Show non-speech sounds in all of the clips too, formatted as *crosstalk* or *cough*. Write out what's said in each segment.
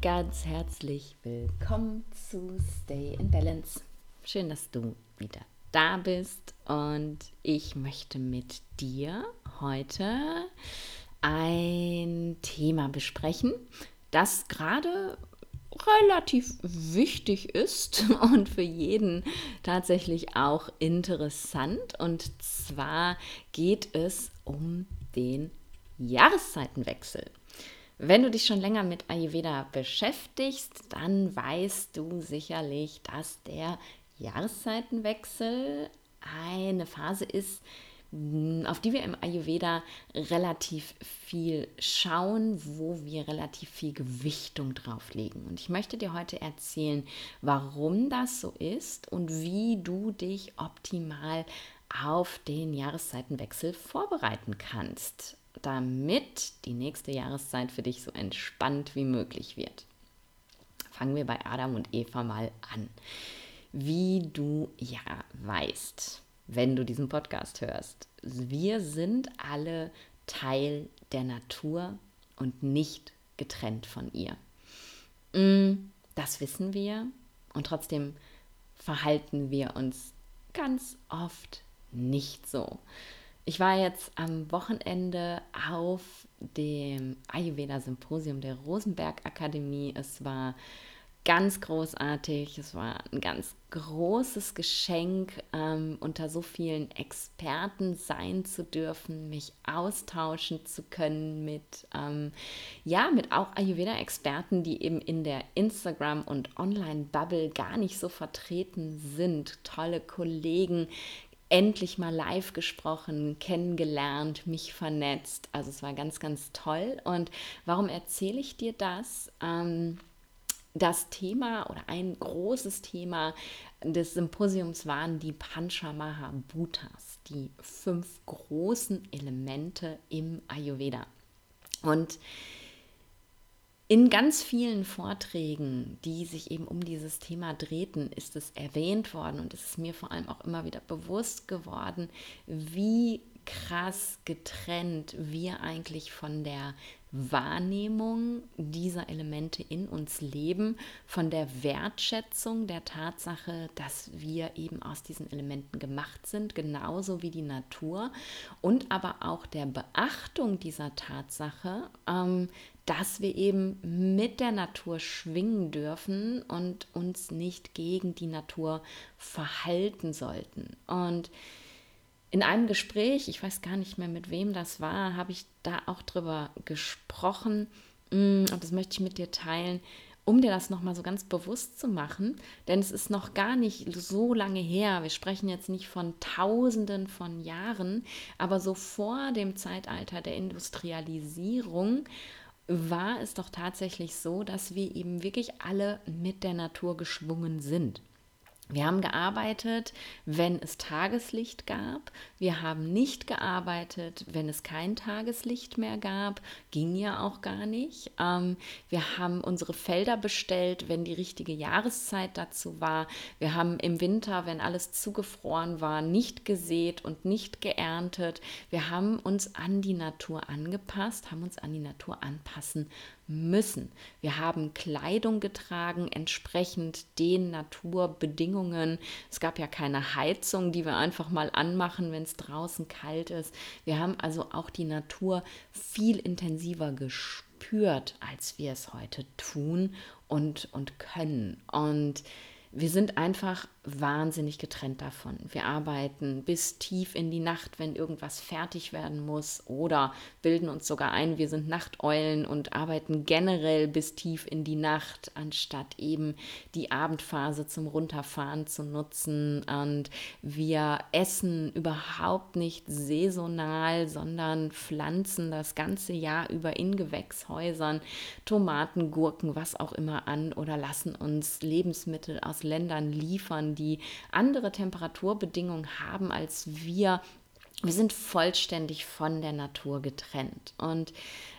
ganz herzlich willkommen zu Stay in Balance. Schön, dass du wieder da bist und ich möchte mit dir heute ein Thema besprechen, das gerade relativ wichtig ist *laughs* und für jeden tatsächlich auch interessant. Und zwar geht es um den Jahreszeitenwechsel. Wenn du dich schon länger mit Ayurveda beschäftigst, dann weißt du sicherlich, dass der Jahreszeitenwechsel eine Phase ist, auf die wir im Ayurveda relativ viel schauen, wo wir relativ viel Gewichtung drauf legen. Und ich möchte dir heute erzählen, warum das so ist und wie du dich optimal auf den Jahreszeitenwechsel vorbereiten kannst, damit die nächste Jahreszeit für dich so entspannt wie möglich wird. Fangen wir bei Adam und Eva mal an. Wie du ja weißt, wenn du diesen Podcast hörst. Wir sind alle Teil der Natur und nicht getrennt von ihr. Mm, das wissen wir und trotzdem verhalten wir uns ganz oft nicht so. Ich war jetzt am Wochenende auf dem Ayurveda Symposium der Rosenberg Akademie. Es war ganz großartig. Es war ein ganz großes Geschenk, ähm, unter so vielen Experten sein zu dürfen, mich austauschen zu können mit, ähm, ja, mit auch Ayurveda-Experten, die eben in der Instagram- und Online-Bubble gar nicht so vertreten sind. Tolle Kollegen, endlich mal live gesprochen, kennengelernt, mich vernetzt. Also es war ganz, ganz toll. Und warum erzähle ich dir das? Ähm, das Thema oder ein großes Thema des Symposiums waren die Panchamaha Bhutas, die fünf großen Elemente im Ayurveda. Und in ganz vielen Vorträgen, die sich eben um dieses Thema drehten, ist es erwähnt worden und es ist mir vor allem auch immer wieder bewusst geworden, wie krass getrennt wir eigentlich von der Wahrnehmung dieser Elemente in uns leben, von der Wertschätzung der Tatsache, dass wir eben aus diesen Elementen gemacht sind, genauso wie die Natur, und aber auch der Beachtung dieser Tatsache, ähm, dass wir eben mit der Natur schwingen dürfen und uns nicht gegen die Natur verhalten sollten. Und in einem Gespräch, ich weiß gar nicht mehr mit wem das war, habe ich da auch drüber gesprochen mm, und das möchte ich mit dir teilen, um dir das nochmal so ganz bewusst zu machen, denn es ist noch gar nicht so lange her, wir sprechen jetzt nicht von Tausenden von Jahren, aber so vor dem Zeitalter der Industrialisierung war es doch tatsächlich so, dass wir eben wirklich alle mit der Natur geschwungen sind. Wir haben gearbeitet, wenn es Tageslicht gab. Wir haben nicht gearbeitet, wenn es kein Tageslicht mehr gab. Ging ja auch gar nicht. Ähm, wir haben unsere Felder bestellt, wenn die richtige Jahreszeit dazu war. Wir haben im Winter, wenn alles zugefroren war, nicht gesät und nicht geerntet. Wir haben uns an die Natur angepasst, haben uns an die Natur anpassen müssen. Wir haben Kleidung getragen, entsprechend den Naturbedingungen. Es gab ja keine Heizung, die wir einfach mal anmachen, wenn es draußen kalt ist. Wir haben also auch die Natur viel intensiver gespürt, als wir es heute tun und, und können. Und wir sind einfach wahnsinnig getrennt davon. Wir arbeiten bis tief in die Nacht, wenn irgendwas fertig werden muss oder bilden uns sogar ein, wir sind Nachteulen und arbeiten generell bis tief in die Nacht, anstatt eben die Abendphase zum Runterfahren zu nutzen. Und wir essen überhaupt nicht saisonal, sondern pflanzen das ganze Jahr über in Gewächshäusern Tomaten, Gurken, was auch immer an oder lassen uns Lebensmittel aus Ländern liefern, die andere Temperaturbedingungen haben als wir. Wir sind vollständig von der Natur getrennt. Und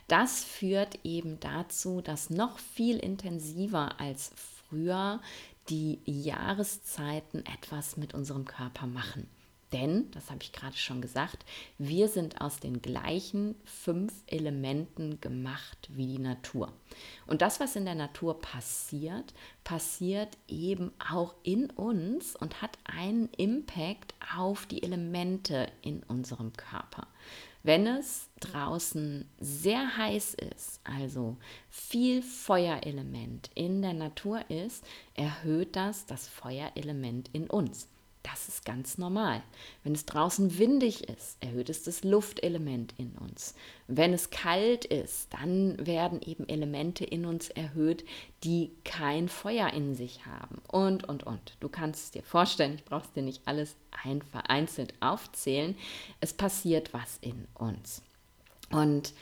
das führt eben dazu, dass noch viel intensiver als früher die Jahreszeiten etwas mit unserem Körper machen. Denn, das habe ich gerade schon gesagt, wir sind aus den gleichen fünf Elementen gemacht wie die Natur. Und das, was in der Natur passiert, passiert eben auch in uns und hat einen Impact auf die Elemente in unserem Körper. Wenn es draußen sehr heiß ist, also viel Feuerelement in der Natur ist, erhöht das das Feuerelement in uns. Das ist ganz normal. Wenn es draußen windig ist, erhöht es das Luftelement in uns. Wenn es kalt ist, dann werden eben Elemente in uns erhöht, die kein Feuer in sich haben. Und, und, und. Du kannst es dir vorstellen, ich brauche es dir nicht alles vereinzelt aufzählen. Es passiert was in uns. Und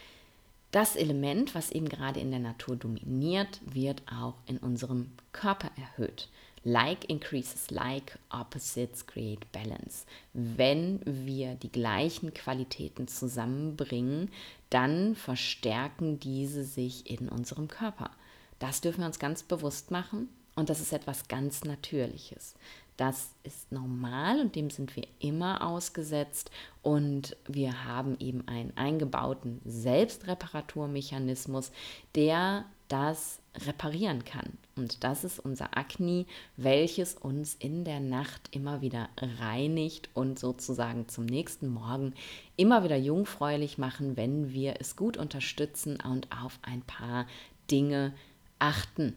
das Element, was eben gerade in der Natur dominiert, wird auch in unserem Körper erhöht. Like increases like, opposites create balance. Wenn wir die gleichen Qualitäten zusammenbringen, dann verstärken diese sich in unserem Körper. Das dürfen wir uns ganz bewusst machen und das ist etwas ganz Natürliches. Das ist normal und dem sind wir immer ausgesetzt und wir haben eben einen eingebauten Selbstreparaturmechanismus, der das reparieren kann. Und das ist unser Akne, welches uns in der Nacht immer wieder reinigt und sozusagen zum nächsten Morgen immer wieder jungfräulich machen, wenn wir es gut unterstützen und auf ein paar Dinge achten.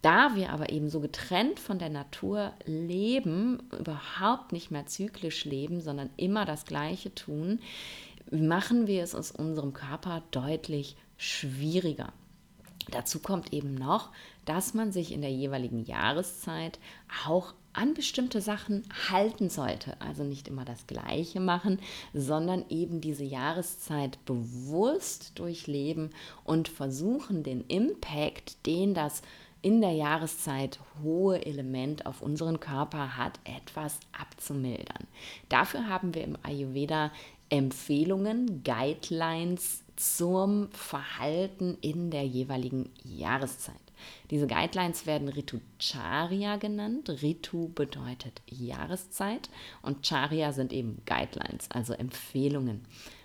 Da wir aber eben so getrennt von der Natur leben, überhaupt nicht mehr zyklisch leben, sondern immer das Gleiche tun, machen wir es aus unserem Körper deutlich schwieriger. Dazu kommt eben noch, dass man sich in der jeweiligen Jahreszeit auch an bestimmte Sachen halten sollte. Also nicht immer das Gleiche machen, sondern eben diese Jahreszeit bewusst durchleben und versuchen, den Impact, den das in der Jahreszeit hohe Element auf unseren Körper hat, etwas abzumildern. Dafür haben wir im Ayurveda Empfehlungen, Guidelines zum Verhalten in der jeweiligen Jahreszeit. Diese Guidelines werden Ritucharya genannt. Ritu bedeutet Jahreszeit und Charya sind eben Guidelines, also Empfehlungen.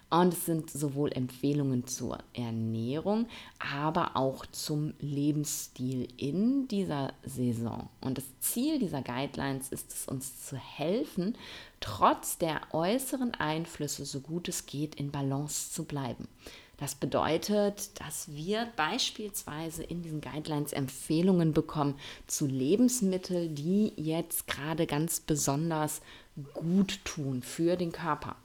Und es sind sowohl Empfehlungen zur Ernährung, aber auch zum Lebensstil in dieser Saison. Und das Ziel dieser Guidelines ist es, uns zu helfen, trotz der äußeren Einflüsse, so gut es geht, in Balance zu bleiben. Das bedeutet, dass wir beispielsweise in diesen Guidelines Empfehlungen bekommen zu Lebensmitteln, die jetzt gerade ganz besonders gut tun für den Körper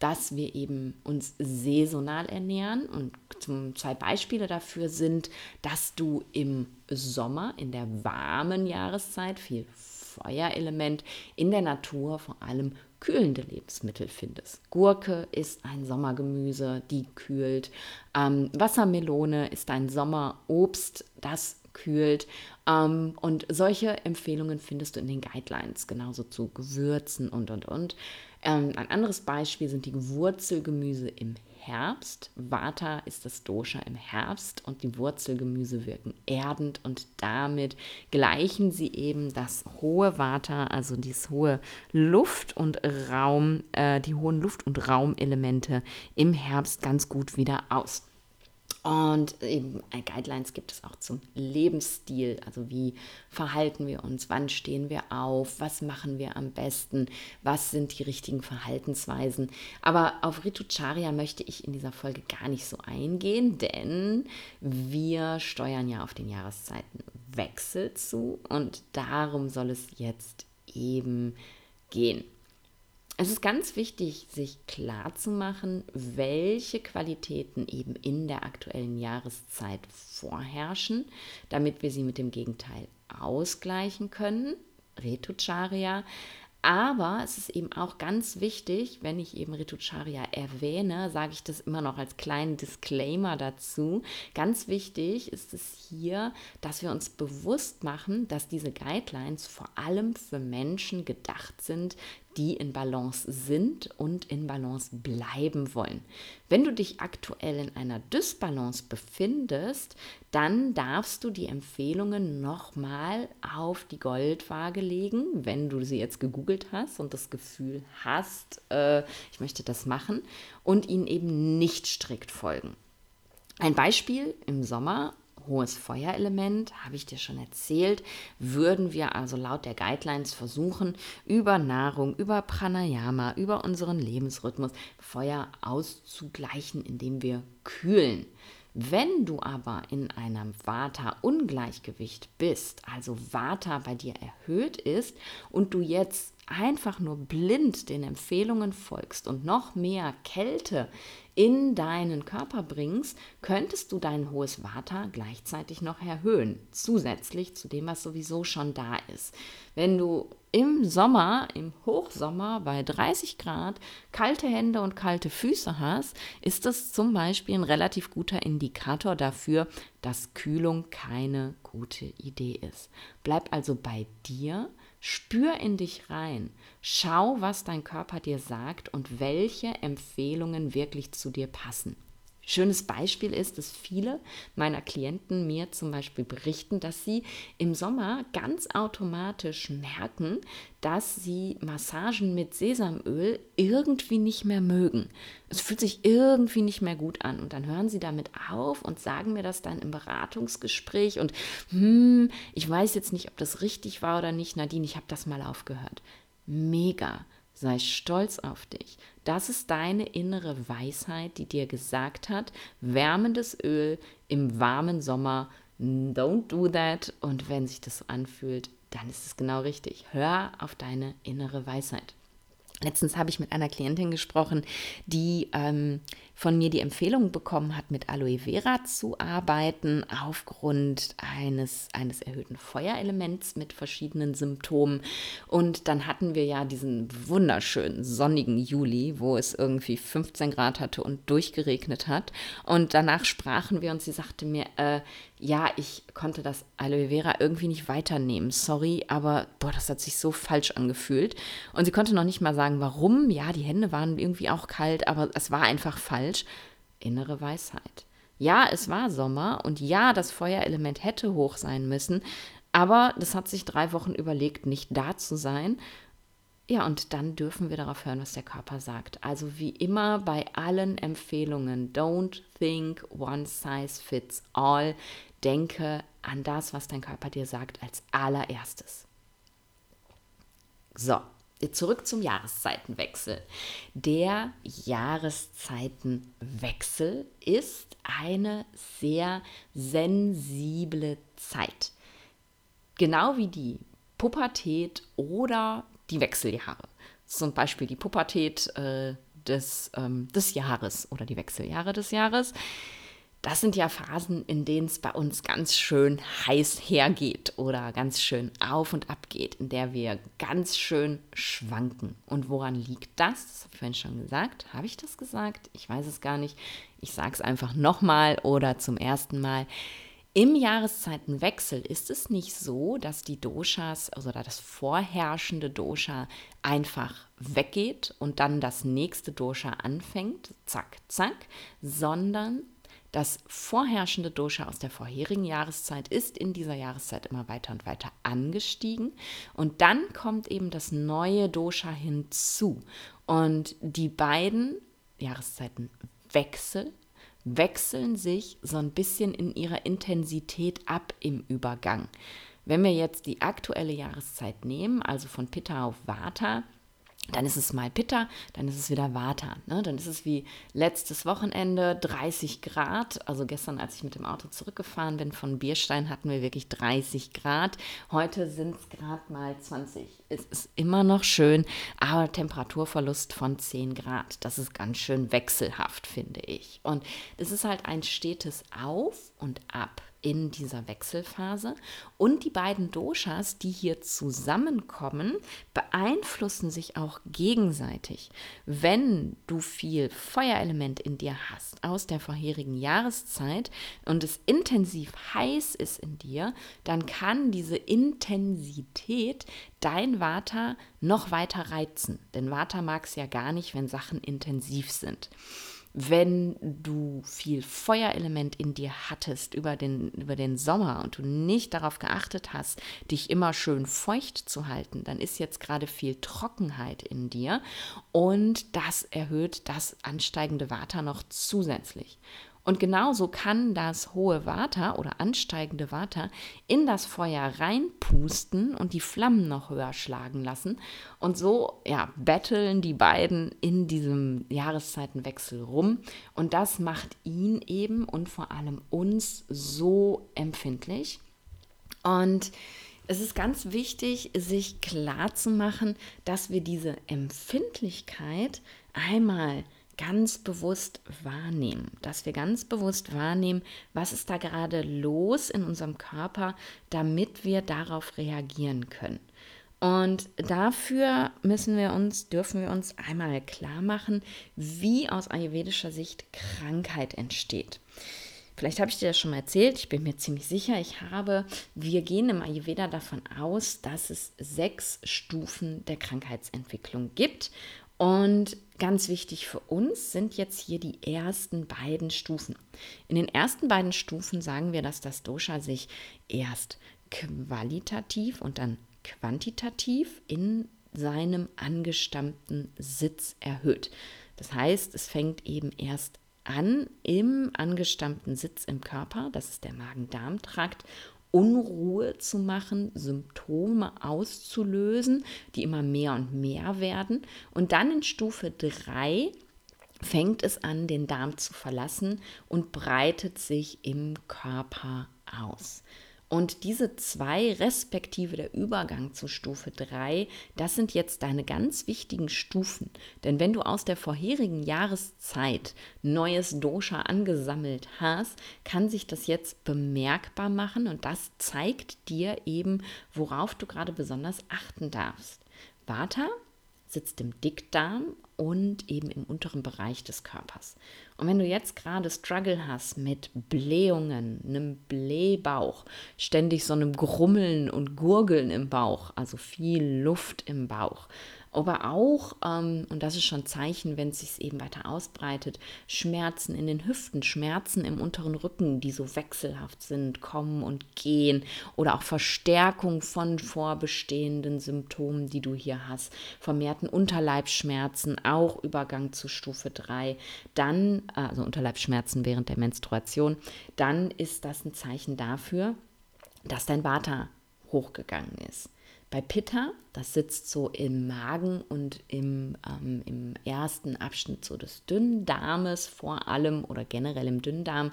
dass wir eben uns saisonal ernähren. Und zum, zwei Beispiele dafür sind, dass du im Sommer, in der warmen Jahreszeit, viel Feuerelement in der Natur vor allem kühlende Lebensmittel findest. Gurke ist ein Sommergemüse, die kühlt. Ähm, Wassermelone ist ein Sommerobst, das kühlt. Ähm, und solche Empfehlungen findest du in den Guidelines, genauso zu Gewürzen und, und, und. Ähm, ein anderes Beispiel sind die Wurzelgemüse im Herbst. Vata ist das Dosha im Herbst und die Wurzelgemüse wirken erdend und damit gleichen sie eben das hohe Vata, also dieses hohe Luft- und Raum, äh, die hohen Luft- und Raumelemente im Herbst ganz gut wieder aus. Und eben äh, Guidelines gibt es auch zum Lebensstil, also wie verhalten wir uns, wann stehen wir auf, was machen wir am besten, was sind die richtigen Verhaltensweisen. Aber auf Ritucharya möchte ich in dieser Folge gar nicht so eingehen, denn wir steuern ja auf den Jahreszeitenwechsel zu und darum soll es jetzt eben gehen. Es ist ganz wichtig, sich klar zu machen, welche Qualitäten eben in der aktuellen Jahreszeit vorherrschen, damit wir sie mit dem Gegenteil ausgleichen können. Retucharya, aber es ist eben auch ganz wichtig, wenn ich eben Ritucharya erwähne, sage ich das immer noch als kleinen Disclaimer dazu. Ganz wichtig ist es hier, dass wir uns bewusst machen, dass diese Guidelines vor allem für Menschen gedacht sind, die in Balance sind und in Balance bleiben wollen. Wenn du dich aktuell in einer Dysbalance befindest, dann darfst du die Empfehlungen nochmal auf die Goldwaage legen, wenn du sie jetzt gegoogelt hast und das Gefühl hast, äh, ich möchte das machen und ihnen eben nicht strikt folgen. Ein Beispiel im Sommer hohes Feuerelement, habe ich dir schon erzählt, würden wir also laut der Guidelines versuchen, über Nahrung, über Pranayama, über unseren Lebensrhythmus Feuer auszugleichen, indem wir kühlen. Wenn du aber in einem Vata-Ungleichgewicht bist, also Vata bei dir erhöht ist und du jetzt einfach nur blind den Empfehlungen folgst und noch mehr Kälte in deinen Körper bringst, könntest du dein hohes Vata gleichzeitig noch erhöhen, zusätzlich zu dem, was sowieso schon da ist. Wenn du im Sommer, im Hochsommer bei 30 Grad kalte Hände und kalte Füße hast, ist das zum Beispiel ein relativ guter Indikator dafür, dass Kühlung keine gute Idee ist. Bleib also bei dir, Spür in dich rein. Schau, was dein Körper dir sagt und welche Empfehlungen wirklich zu dir passen. Schönes Beispiel ist, dass viele meiner Klienten mir zum Beispiel berichten, dass sie im Sommer ganz automatisch merken, dass sie Massagen mit Sesamöl irgendwie nicht mehr mögen. Es fühlt sich irgendwie nicht mehr gut an. Und dann hören sie damit auf und sagen mir das dann im Beratungsgespräch. Und hm, ich weiß jetzt nicht, ob das richtig war oder nicht. Nadine, ich habe das mal aufgehört. Mega. Sei stolz auf dich. Das ist deine innere Weisheit, die dir gesagt hat, wärmendes Öl im warmen Sommer, don't do that. Und wenn sich das anfühlt, dann ist es genau richtig. Hör auf deine innere Weisheit. Letztens habe ich mit einer Klientin gesprochen, die ähm, von mir die Empfehlung bekommen hat, mit Aloe Vera zu arbeiten, aufgrund eines, eines erhöhten Feuerelements mit verschiedenen Symptomen. Und dann hatten wir ja diesen wunderschönen sonnigen Juli, wo es irgendwie 15 Grad hatte und durchgeregnet hat. Und danach sprachen wir und sie sagte mir, äh, ja, ich konnte das Aloe Vera irgendwie nicht weiternehmen. Sorry, aber boah, das hat sich so falsch angefühlt. Und sie konnte noch nicht mal sagen, warum. Ja, die Hände waren irgendwie auch kalt, aber es war einfach falsch. Innere Weisheit. Ja, es war Sommer und ja, das Feuerelement hätte hoch sein müssen, aber das hat sich drei Wochen überlegt, nicht da zu sein. Ja, und dann dürfen wir darauf hören, was der Körper sagt. Also wie immer bei allen Empfehlungen, don't think one size fits all denke an das, was dein Körper dir sagt, als allererstes. So, zurück zum Jahreszeitenwechsel. Der Jahreszeitenwechsel ist eine sehr sensible Zeit. Genau wie die Pubertät oder die Wechseljahre. Zum Beispiel die Pubertät äh, des, ähm, des Jahres oder die Wechseljahre des Jahres das sind ja Phasen, in denen es bei uns ganz schön heiß hergeht oder ganz schön auf und ab geht, in der wir ganz schön schwanken. Und woran liegt das? Das habe ich vorhin schon gesagt. Habe ich das gesagt? Ich weiß es gar nicht. Ich sage es einfach nochmal oder zum ersten Mal. Im Jahreszeitenwechsel ist es nicht so, dass die Doshas also das vorherrschende Dosha einfach weggeht und dann das nächste Dosha anfängt, zack, zack, sondern das vorherrschende Dosha aus der vorherigen Jahreszeit ist in dieser Jahreszeit immer weiter und weiter angestiegen. Und dann kommt eben das neue Dosha hinzu. Und die beiden Jahreszeiten wechseln, wechseln sich so ein bisschen in ihrer Intensität ab im Übergang. Wenn wir jetzt die aktuelle Jahreszeit nehmen, also von Pitta auf Vata, dann ist es mal Pitta, dann ist es wieder Vata. Ne? Dann ist es wie letztes Wochenende 30 Grad. Also gestern, als ich mit dem Auto zurückgefahren bin von Bierstein, hatten wir wirklich 30 Grad. Heute sind es gerade mal 20. Es ist immer noch schön, aber Temperaturverlust von 10 Grad. Das ist ganz schön wechselhaft, finde ich. Und es ist halt ein stetes Auf und Ab in dieser Wechselphase. Und die beiden Doshas, die hier zusammenkommen, beeinflussen sich auch gegenseitig. Wenn du viel Feuerelement in dir hast aus der vorherigen Jahreszeit und es intensiv heiß ist in dir, dann kann diese Intensität dein Vata noch weiter reizen. Denn Vata mag es ja gar nicht, wenn Sachen intensiv sind wenn du viel Feuerelement in dir hattest über den, über den Sommer und du nicht darauf geachtet hast, dich immer schön feucht zu halten, dann ist jetzt gerade viel Trockenheit in dir und das erhöht das ansteigende Water noch zusätzlich. Und genauso kann das hohe Water oder ansteigende Water in das Feuer reinpusten und die Flammen noch höher schlagen lassen. Und so ja, betteln die beiden in diesem Jahreszeitenwechsel rum. Und das macht ihn eben und vor allem uns so empfindlich. Und es ist ganz wichtig, sich klar zu machen, dass wir diese Empfindlichkeit einmal ganz bewusst wahrnehmen, dass wir ganz bewusst wahrnehmen, was ist da gerade los in unserem Körper, damit wir darauf reagieren können. Und dafür müssen wir uns, dürfen wir uns einmal klar machen, wie aus ayurvedischer Sicht Krankheit entsteht. Vielleicht habe ich dir das schon mal erzählt, ich bin mir ziemlich sicher, ich habe, wir gehen im Ayurveda davon aus, dass es sechs Stufen der Krankheitsentwicklung gibt und ganz wichtig für uns sind jetzt hier die ersten beiden Stufen. In den ersten beiden Stufen sagen wir, dass das Dosha sich erst qualitativ und dann quantitativ in seinem angestammten Sitz erhöht. Das heißt, es fängt eben erst an im angestammten Sitz im Körper, das ist der Magen-Darm-Trakt, Unruhe zu machen, Symptome auszulösen, die immer mehr und mehr werden. Und dann in Stufe 3 fängt es an, den Darm zu verlassen und breitet sich im Körper aus. Und diese zwei, respektive der Übergang zu Stufe 3, das sind jetzt deine ganz wichtigen Stufen. Denn wenn du aus der vorherigen Jahreszeit neues Dosha angesammelt hast, kann sich das jetzt bemerkbar machen und das zeigt dir eben, worauf du gerade besonders achten darfst. Vata sitzt im Dickdarm und eben im unteren Bereich des Körpers. Und wenn du jetzt gerade Struggle hast mit Blähungen, einem Blähbauch, ständig so einem Grummeln und Gurgeln im Bauch, also viel Luft im Bauch, aber auch, ähm, und das ist schon Zeichen, wenn es sich eben weiter ausbreitet, Schmerzen in den Hüften, Schmerzen im unteren Rücken, die so wechselhaft sind, kommen und gehen. Oder auch Verstärkung von vorbestehenden Symptomen, die du hier hast, vermehrten Unterleibsschmerzen, auch Übergang zu Stufe 3, dann, also Unterleibsschmerzen während der Menstruation, dann ist das ein Zeichen dafür, dass dein Vata hochgegangen ist. Bei Pitta, das sitzt so im Magen und im, ähm, im ersten Abschnitt so des Dünndarmes vor allem oder generell im Dünndarm,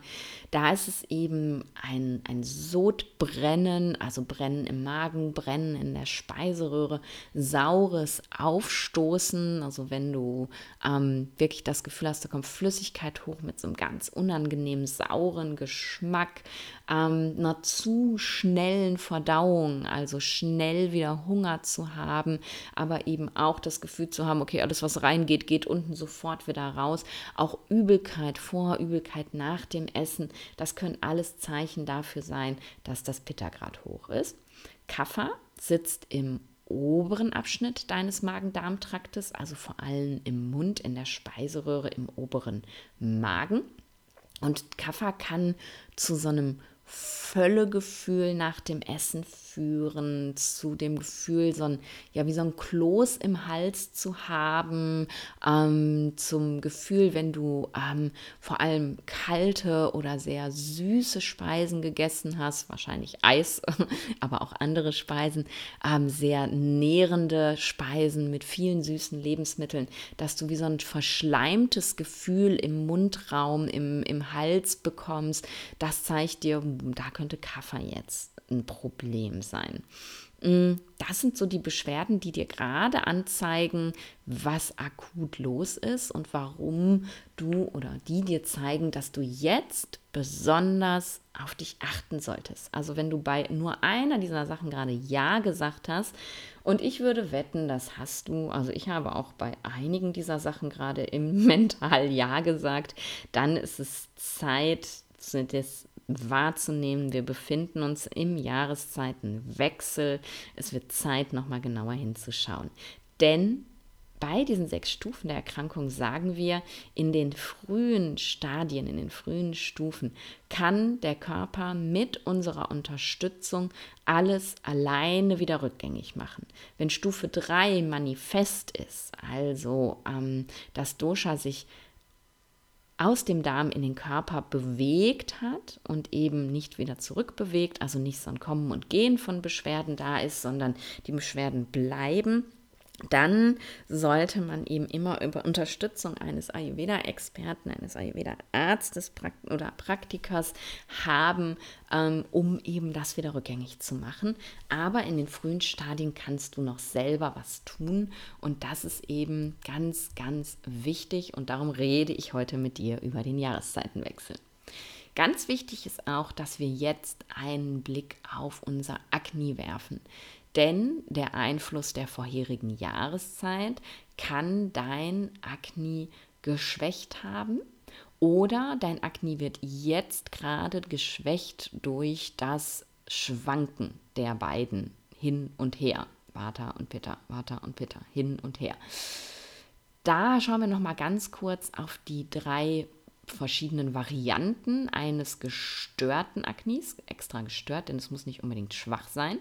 da ist es eben ein, ein Sodbrennen, also Brennen im Magen, Brennen in der Speiseröhre, saures Aufstoßen, also wenn du ähm, wirklich das Gefühl hast, da kommt Flüssigkeit hoch mit so einem ganz unangenehmen sauren Geschmack, ähm, einer zu schnellen Verdauung, also schnell wieder Hunger zu haben, aber eben auch das Gefühl zu haben, okay, alles, was reingeht, geht unten sofort wieder raus. Auch Übelkeit vor, Übelkeit nach dem Essen, das können alles Zeichen dafür sein, dass das Pitta gerade hoch ist. Kaffer sitzt im oberen Abschnitt deines Magen-Darm-Traktes, also vor allem im Mund, in der Speiseröhre, im oberen Magen. Und Kaffer kann zu so einem Völlegefühl nach dem Essen führen, zu dem Gefühl, so ein, ja, wie so ein Kloß im Hals zu haben, ähm, zum Gefühl, wenn du ähm, vor allem kalte oder sehr süße Speisen gegessen hast, wahrscheinlich Eis, *laughs* aber auch andere Speisen, ähm, sehr nährende Speisen mit vielen süßen Lebensmitteln, dass du wie so ein verschleimtes Gefühl im Mundraum, im, im Hals bekommst, das zeigt dir, da könnte Kaffee jetzt ein Problem sein. Mm, das sind so die Beschwerden, die dir gerade anzeigen, was akut los ist und warum du oder die dir zeigen, dass du jetzt besonders auf dich achten solltest. Also wenn du bei nur einer dieser Sachen gerade Ja gesagt hast und ich würde wetten, das hast du, also ich habe auch bei einigen dieser Sachen gerade im *laughs* Mental Ja gesagt, dann ist es Zeit, das wahrzunehmen. Wir befinden uns im Jahreszeitenwechsel. Es wird Zeit, nochmal genauer hinzuschauen. Denn bei diesen sechs Stufen der Erkrankung sagen wir, in den frühen Stadien, in den frühen Stufen kann der Körper mit unserer Unterstützung alles alleine wieder rückgängig machen. Wenn Stufe 3 manifest ist, also ähm, das Dosha sich aus dem Darm in den Körper bewegt hat und eben nicht wieder zurückbewegt, also nicht so ein Kommen und Gehen von Beschwerden da ist, sondern die Beschwerden bleiben, dann sollte man eben immer über Unterstützung eines Ayurveda-Experten, eines Ayurveda-Arztes oder Praktikers haben, ähm, um eben das wieder rückgängig zu machen. Aber in den frühen Stadien kannst du noch selber was tun und das ist eben ganz, ganz wichtig und darum rede ich heute mit dir über den Jahreszeitenwechsel. Ganz wichtig ist auch, dass wir jetzt einen Blick auf unser Akne werfen. Denn der Einfluss der vorherigen Jahreszeit kann dein Akne geschwächt haben oder dein Akne wird jetzt gerade geschwächt durch das Schwanken der beiden hin und her. Vata und Pitta, Vata und Pitta, hin und her. Da schauen wir noch mal ganz kurz auf die drei verschiedenen Varianten eines gestörten Aknis, extra gestört, denn es muss nicht unbedingt schwach sein.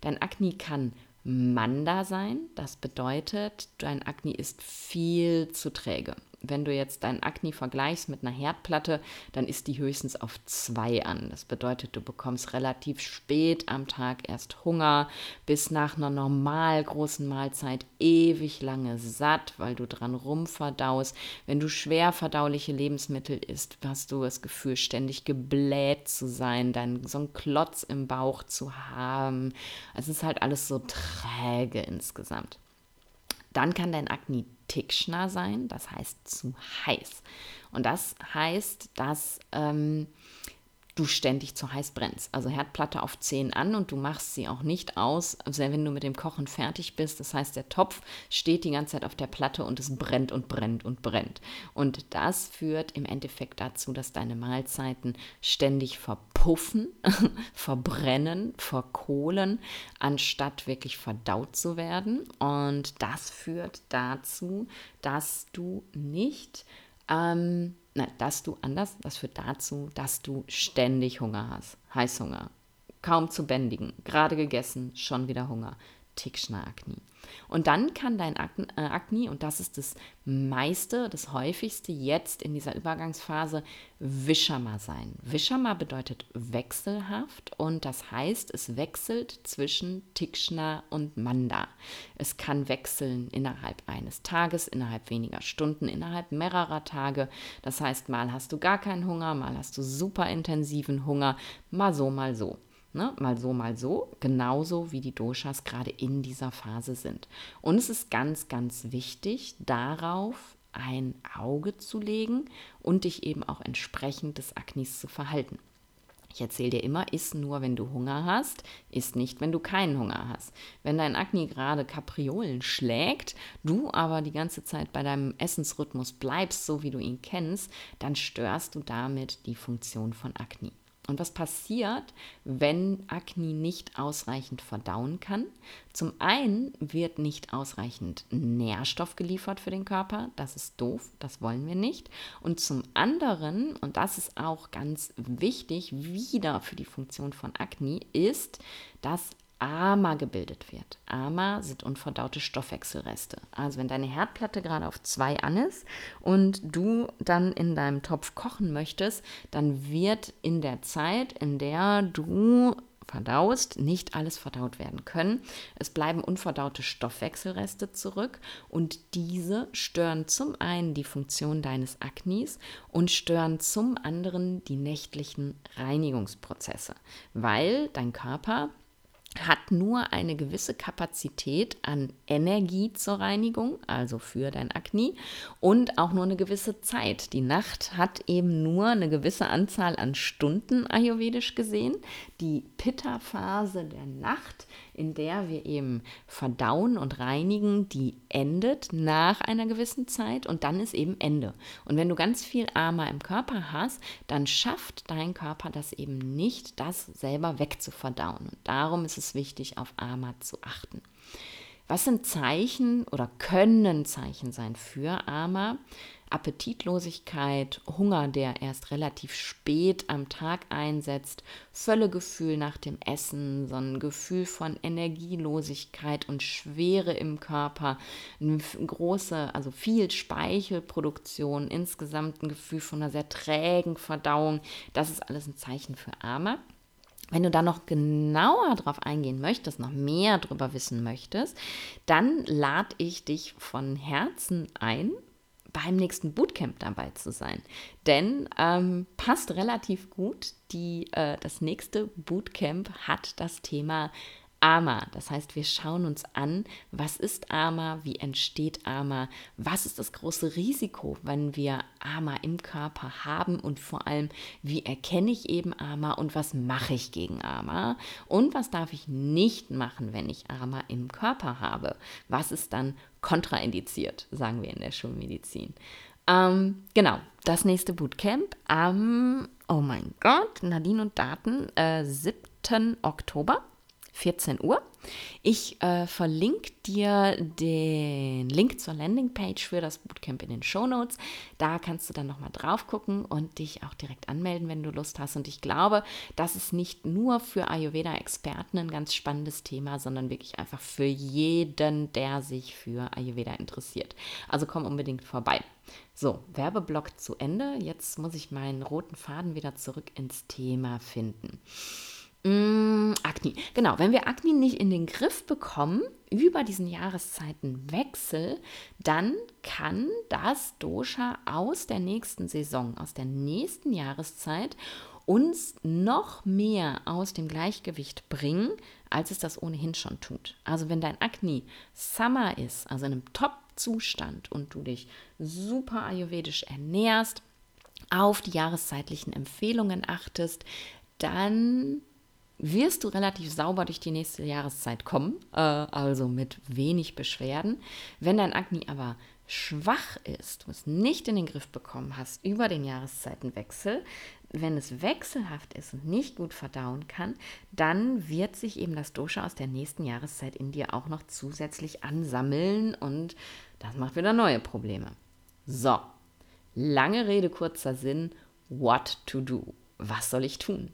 Dein Akne kann Manda sein, das bedeutet, dein Akne ist viel zu träge wenn du jetzt dein Akne vergleichst mit einer Herdplatte, dann ist die höchstens auf zwei an. Das bedeutet, du bekommst relativ spät am Tag erst Hunger, bis nach einer normal großen Mahlzeit ewig lange satt, weil du dran rumverdaust. Wenn du schwer verdauliche Lebensmittel isst, hast du das Gefühl, ständig gebläht zu sein, dann so einen Klotz im Bauch zu haben. Es ist halt alles so träge insgesamt. Dann kann dein Akne Tikschna sein, das heißt zu heiß. Und das heißt, dass ähm, du ständig zu heiß brennst. Also Herdplatte auf 10 an und du machst sie auch nicht aus, selbst wenn du mit dem Kochen fertig bist. Das heißt, der Topf steht die ganze Zeit auf der Platte und es brennt und brennt und brennt. Und das führt im Endeffekt dazu, dass deine Mahlzeiten ständig verpuffen, *laughs* verbrennen, verkohlen, anstatt wirklich verdaut zu werden. Und das führt dazu, dass du nicht ähm, nein, dass du anders, das führt dazu, dass du ständig Hunger hast. Heißhunger. Kaum zu bändigen. Gerade gegessen, schon wieder Hunger. Tikschner-Akne. Und dann kann dein Akne, äh, Akne, und das ist das meiste, das häufigste jetzt in dieser Übergangsphase, Vishama sein. Vishama bedeutet wechselhaft und das heißt, es wechselt zwischen Tikshna und Manda. Es kann wechseln innerhalb eines Tages, innerhalb weniger Stunden, innerhalb mehrerer Tage. Das heißt, mal hast du gar keinen Hunger, mal hast du super intensiven Hunger, mal so, mal so. Ne? Mal so, mal so, genauso wie die Doshas gerade in dieser Phase sind. Und es ist ganz, ganz wichtig, darauf ein Auge zu legen und dich eben auch entsprechend des Aknis zu verhalten. Ich erzähle dir immer, isst nur, wenn du Hunger hast, isst nicht, wenn du keinen Hunger hast. Wenn dein Akne gerade Kapriolen schlägt, du aber die ganze Zeit bei deinem Essensrhythmus bleibst, so wie du ihn kennst, dann störst du damit die Funktion von Akne. Und was passiert, wenn Akne nicht ausreichend verdauen kann? Zum einen wird nicht ausreichend Nährstoff geliefert für den Körper. Das ist doof, das wollen wir nicht. Und zum anderen, und das ist auch ganz wichtig, wieder für die Funktion von Akne, ist, dass AMA gebildet wird. AMA sind unverdaute Stoffwechselreste. Also wenn deine Herdplatte gerade auf 2 an ist und du dann in deinem Topf kochen möchtest, dann wird in der Zeit, in der du verdaust, nicht alles verdaut werden können. Es bleiben unverdaute Stoffwechselreste zurück und diese stören zum einen die Funktion deines Aknis und stören zum anderen die nächtlichen Reinigungsprozesse, weil dein Körper hat nur eine gewisse Kapazität an Energie zur Reinigung, also für dein Akne, und auch nur eine gewisse Zeit. Die Nacht hat eben nur eine gewisse Anzahl an Stunden ayurvedisch gesehen. Die Pitta-Phase der Nacht in der wir eben verdauen und reinigen, die endet nach einer gewissen Zeit und dann ist eben Ende. Und wenn du ganz viel Ama im Körper hast, dann schafft dein Körper das eben nicht, das selber wegzuverdauen. Und darum ist es wichtig, auf Ama zu achten. Was sind Zeichen oder können Zeichen sein für Ama? Appetitlosigkeit, Hunger, der erst relativ spät am Tag einsetzt, Völlegefühl nach dem Essen, so ein Gefühl von Energielosigkeit und Schwere im Körper, eine große, also viel Speichelproduktion, insgesamt ein Gefühl von einer sehr trägen Verdauung. Das ist alles ein Zeichen für Ama. Wenn du da noch genauer drauf eingehen möchtest, noch mehr darüber wissen möchtest, dann lade ich dich von Herzen ein, beim nächsten Bootcamp dabei zu sein. Denn ähm, passt relativ gut, die, äh, das nächste Bootcamp hat das Thema AMA. Das heißt, wir schauen uns an, was ist AMA, wie entsteht AMA, was ist das große Risiko, wenn wir AMA im Körper haben und vor allem, wie erkenne ich eben AMA und was mache ich gegen AMA und was darf ich nicht machen, wenn ich AMA im Körper habe. Was ist dann kontraindiziert, sagen wir in der Schulmedizin. Ähm, genau, das nächste Bootcamp am, oh mein Gott, Nadine und Daten, äh, 7. Oktober. 14 Uhr. Ich äh, verlinke dir den Link zur Landingpage für das Bootcamp in den Show Notes. Da kannst du dann nochmal drauf gucken und dich auch direkt anmelden, wenn du Lust hast. Und ich glaube, das ist nicht nur für Ayurveda-Experten ein ganz spannendes Thema, sondern wirklich einfach für jeden, der sich für Ayurveda interessiert. Also komm unbedingt vorbei. So, Werbeblock zu Ende. Jetzt muss ich meinen roten Faden wieder zurück ins Thema finden. Mm, Akne. Genau, wenn wir Akne nicht in den Griff bekommen über diesen Jahreszeitenwechsel, dann kann das Dosha aus der nächsten Saison, aus der nächsten Jahreszeit uns noch mehr aus dem Gleichgewicht bringen, als es das ohnehin schon tut. Also wenn dein Akne Summer ist, also in einem Top-Zustand und du dich super ayurvedisch ernährst, auf die jahreszeitlichen Empfehlungen achtest, dann wirst du relativ sauber durch die nächste Jahreszeit kommen, äh, also mit wenig Beschwerden. Wenn dein Akne aber schwach ist, du es nicht in den Griff bekommen hast über den Jahreszeitenwechsel, wenn es wechselhaft ist und nicht gut verdauen kann, dann wird sich eben das Dosha aus der nächsten Jahreszeit in dir auch noch zusätzlich ansammeln und das macht wieder neue Probleme. So, lange Rede, kurzer Sinn, what to do? Was soll ich tun?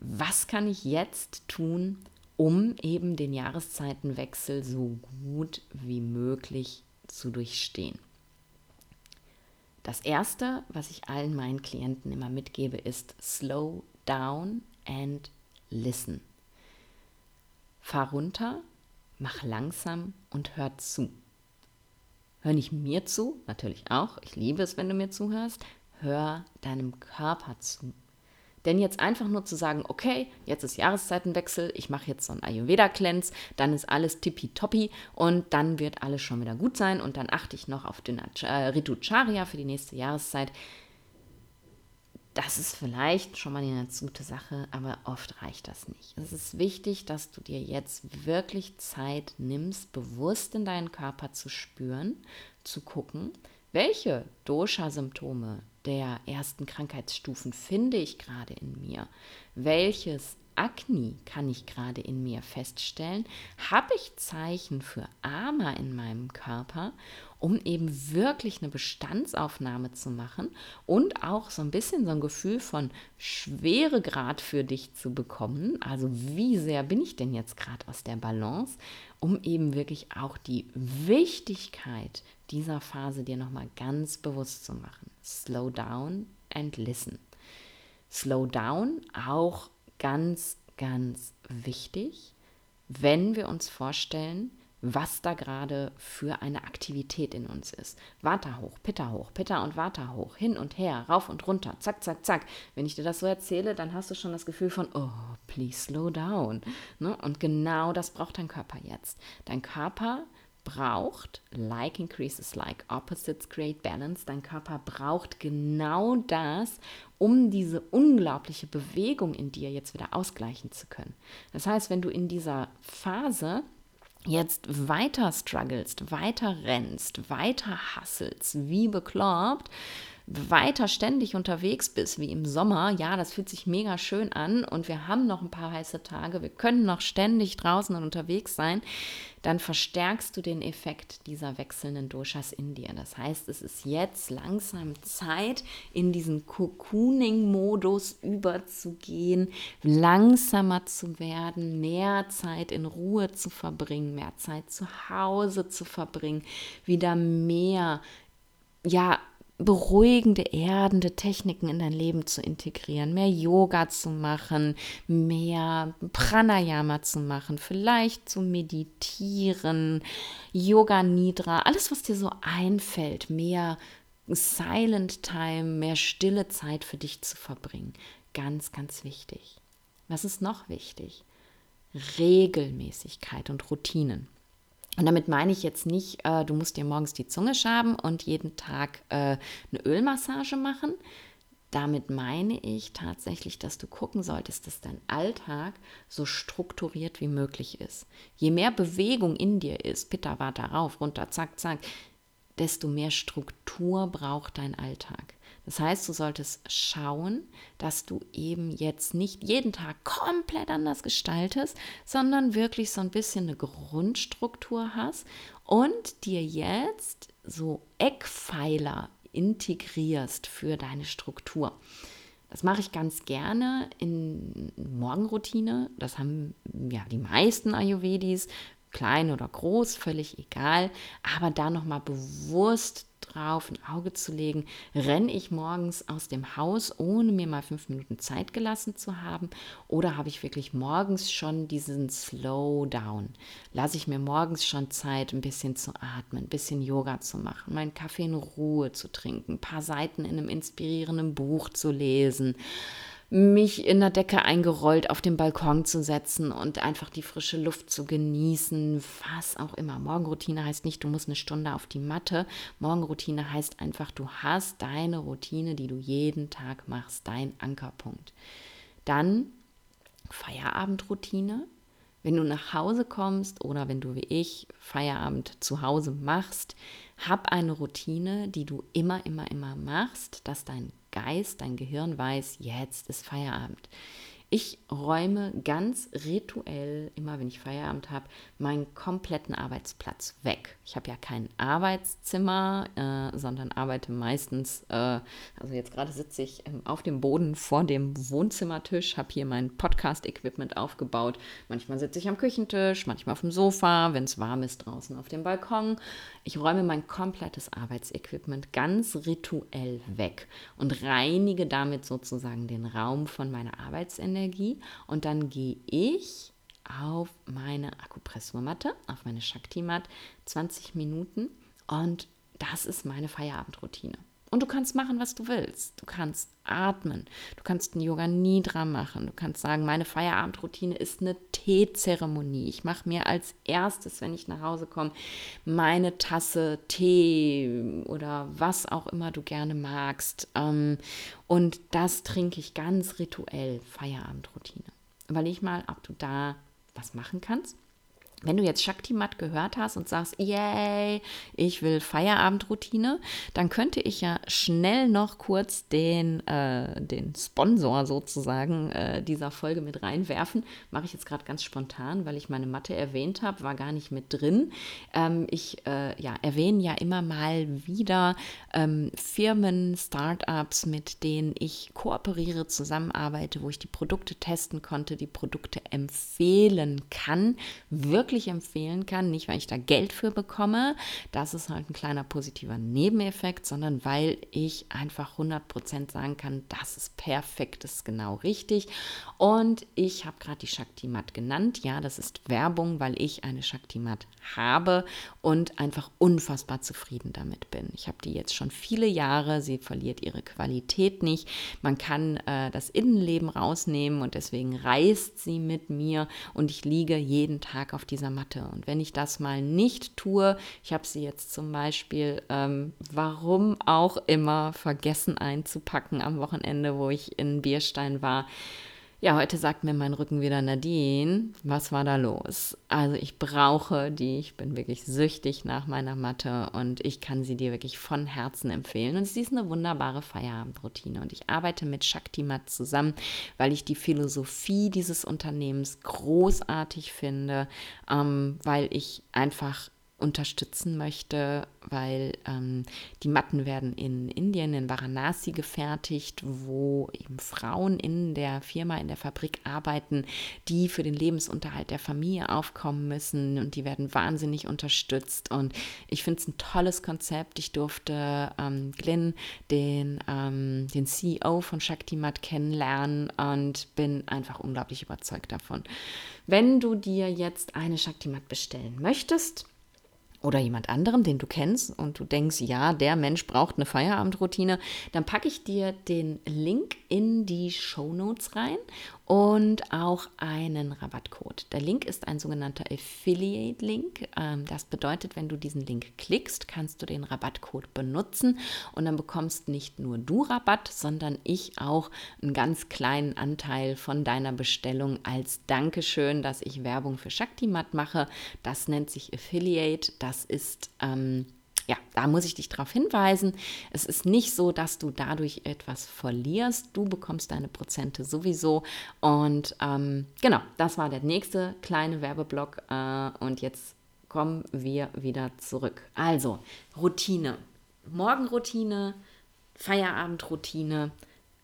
Was kann ich jetzt tun, um eben den Jahreszeitenwechsel so gut wie möglich zu durchstehen. Das Erste, was ich allen meinen Klienten immer mitgebe, ist Slow down and listen. Fahr runter, mach langsam und hör zu. Hör nicht mir zu, natürlich auch, ich liebe es, wenn du mir zuhörst, hör deinem Körper zu. Denn jetzt einfach nur zu sagen, okay, jetzt ist Jahreszeitenwechsel, ich mache jetzt so einen Ayurveda-Cleanse, dann ist alles tippitoppi und dann wird alles schon wieder gut sein und dann achte ich noch auf Dinach äh, Ritucharya für die nächste Jahreszeit. Das ist vielleicht schon mal eine gute Sache, aber oft reicht das nicht. Es ist wichtig, dass du dir jetzt wirklich Zeit nimmst, bewusst in deinen Körper zu spüren, zu gucken, welche Dosha-Symptome der ersten Krankheitsstufen finde ich gerade in mir? Welches Akne kann ich gerade in mir feststellen? Habe ich Zeichen für Ama in meinem Körper, um eben wirklich eine Bestandsaufnahme zu machen und auch so ein bisschen so ein Gefühl von Schweregrad für dich zu bekommen? Also wie sehr bin ich denn jetzt gerade aus der Balance, um eben wirklich auch die Wichtigkeit dieser Phase dir nochmal ganz bewusst zu machen. Slow down and listen. Slow down auch ganz, ganz wichtig, wenn wir uns vorstellen, was da gerade für eine Aktivität in uns ist. Vata hoch, Pitta hoch, Pitta und Vata hoch, hin und her, rauf und runter, zack, zack, zack. Wenn ich dir das so erzähle, dann hast du schon das Gefühl von, oh, please slow down. Ne? Und genau das braucht dein Körper jetzt. Dein Körper braucht, like increases like opposites create balance, dein Körper braucht genau das, um diese unglaubliche Bewegung in dir jetzt wieder ausgleichen zu können. Das heißt, wenn du in dieser Phase jetzt weiter strugglest, weiter rennst, weiter hasselst, wie bekloppt, weiter ständig unterwegs bist, wie im Sommer, ja, das fühlt sich mega schön an und wir haben noch ein paar heiße Tage, wir können noch ständig draußen und unterwegs sein, dann verstärkst du den Effekt dieser wechselnden Doshas in dir. Das heißt, es ist jetzt langsam Zeit, in diesen Cocooning-Modus überzugehen, langsamer zu werden, mehr Zeit in Ruhe zu verbringen, mehr Zeit zu Hause zu verbringen, wieder mehr ja, beruhigende, erdende Techniken in dein Leben zu integrieren, mehr Yoga zu machen, mehr Pranayama zu machen, vielleicht zu meditieren, Yoga Nidra, alles, was dir so einfällt, mehr Silent Time, mehr stille Zeit für dich zu verbringen. Ganz, ganz wichtig. Was ist noch wichtig? Regelmäßigkeit und Routinen. Und damit meine ich jetzt nicht, äh, du musst dir morgens die Zunge schaben und jeden Tag äh, eine Ölmassage machen. Damit meine ich tatsächlich, dass du gucken solltest, dass dein Alltag so strukturiert wie möglich ist. Je mehr Bewegung in dir ist, Pitta, Vata, rauf, runter, zack, zack, desto mehr Struktur braucht dein Alltag. Das heißt, du solltest schauen, dass du eben jetzt nicht jeden Tag komplett anders gestaltest, sondern wirklich so ein bisschen eine Grundstruktur hast und dir jetzt so Eckpfeiler integrierst für deine Struktur. Das mache ich ganz gerne in Morgenroutine. Das haben ja die meisten Ayurvedis, klein oder groß, völlig egal. Aber da nochmal bewusst drauf ein Auge zu legen, renne ich morgens aus dem Haus, ohne mir mal fünf Minuten Zeit gelassen zu haben? Oder habe ich wirklich morgens schon diesen Slowdown? Lasse ich mir morgens schon Zeit, ein bisschen zu atmen, ein bisschen Yoga zu machen, meinen Kaffee in Ruhe zu trinken, ein paar Seiten in einem inspirierenden Buch zu lesen? Mich in der Decke eingerollt auf den Balkon zu setzen und einfach die frische Luft zu genießen, was auch immer. Morgenroutine heißt nicht, du musst eine Stunde auf die Matte. Morgenroutine heißt einfach, du hast deine Routine, die du jeden Tag machst, dein Ankerpunkt. Dann Feierabendroutine. Wenn du nach Hause kommst oder wenn du wie ich Feierabend zu Hause machst, hab eine Routine, die du immer, immer, immer machst, dass dein Geist, dein Gehirn weiß, jetzt ist Feierabend. Ich räume ganz rituell, immer wenn ich Feierabend habe, meinen kompletten Arbeitsplatz weg. Ich habe ja kein Arbeitszimmer, äh, sondern arbeite meistens, äh, also jetzt gerade sitze ich ähm, auf dem Boden vor dem Wohnzimmertisch, habe hier mein Podcast-Equipment aufgebaut. Manchmal sitze ich am Küchentisch, manchmal auf dem Sofa, wenn es warm ist, draußen auf dem Balkon. Ich räume mein komplettes Arbeitsequipment ganz rituell weg und reinige damit sozusagen den Raum von meiner Arbeitsenergie. Und dann gehe ich auf meine Akupressurmatte, auf meine Shakti-Mat, 20 Minuten und das ist meine Feierabendroutine. Und du kannst machen, was du willst. Du kannst atmen. Du kannst ein Yoga Nidra machen. Du kannst sagen, meine Feierabendroutine ist eine Teezeremonie. Ich mache mir als erstes, wenn ich nach Hause komme, meine Tasse Tee oder was auch immer du gerne magst. Ähm, und das trinke ich ganz rituell, Feierabendroutine. Überleg mal, ob du da was machen kannst. Wenn du jetzt Shakti-Mat gehört hast und sagst, yay, ich will Feierabendroutine, dann könnte ich ja schnell noch kurz den, äh, den Sponsor sozusagen äh, dieser Folge mit reinwerfen. Mache ich jetzt gerade ganz spontan, weil ich meine Matte erwähnt habe, war gar nicht mit drin. Ähm, ich äh, ja, erwähne ja immer mal wieder ähm, Firmen, Startups, mit denen ich kooperiere, zusammenarbeite, wo ich die Produkte testen konnte, die Produkte empfehlen kann. Wirklich wirklich empfehlen kann. Nicht, weil ich da Geld für bekomme, das ist halt ein kleiner positiver Nebeneffekt, sondern weil ich einfach 100% sagen kann, das ist perfekt, das ist genau richtig. Und ich habe gerade die Shakti-Mat genannt. Ja, das ist Werbung, weil ich eine Shakti-Mat habe und einfach unfassbar zufrieden damit bin. Ich habe die jetzt schon viele Jahre, sie verliert ihre Qualität nicht. Man kann äh, das Innenleben rausnehmen und deswegen reist sie mit mir und ich liege jeden Tag auf dieser dieser Matte. Und wenn ich das mal nicht tue, ich habe sie jetzt zum Beispiel, ähm, warum auch immer, vergessen einzupacken am Wochenende, wo ich in Bierstein war, ja, heute sagt mir mein Rücken wieder Nadine, was war da los? Also ich brauche die, ich bin wirklich süchtig nach meiner Matte und ich kann sie dir wirklich von Herzen empfehlen. Und sie ist eine wunderbare Feierabendroutine und ich arbeite mit Shaktimat zusammen, weil ich die Philosophie dieses Unternehmens großartig finde, ähm, weil ich einfach unterstützen möchte, weil ähm, die Matten werden in Indien, in Varanasi gefertigt, wo eben Frauen in der Firma, in der Fabrik arbeiten, die für den Lebensunterhalt der Familie aufkommen müssen und die werden wahnsinnig unterstützt. Und ich finde es ein tolles Konzept. Ich durfte ähm, Glenn, den, ähm, den CEO von Shaktimat, kennenlernen und bin einfach unglaublich überzeugt davon. Wenn du dir jetzt eine Shaktimat bestellen möchtest, oder jemand anderem, den du kennst und du denkst, ja, der Mensch braucht eine Feierabendroutine, dann packe ich dir den Link in die Show Notes rein und auch einen Rabattcode. Der Link ist ein sogenannter Affiliate-Link. Ähm, das bedeutet, wenn du diesen Link klickst, kannst du den Rabattcode benutzen und dann bekommst nicht nur du Rabatt, sondern ich auch einen ganz kleinen Anteil von deiner Bestellung als Dankeschön, dass ich Werbung für Shaktimat mache. Das nennt sich Affiliate. Das ist ähm, ja, da muss ich dich darauf hinweisen. Es ist nicht so, dass du dadurch etwas verlierst. Du bekommst deine Prozente sowieso. Und ähm, genau, das war der nächste kleine Werbeblock. Äh, und jetzt kommen wir wieder zurück. Also, Routine. Morgenroutine, Feierabendroutine,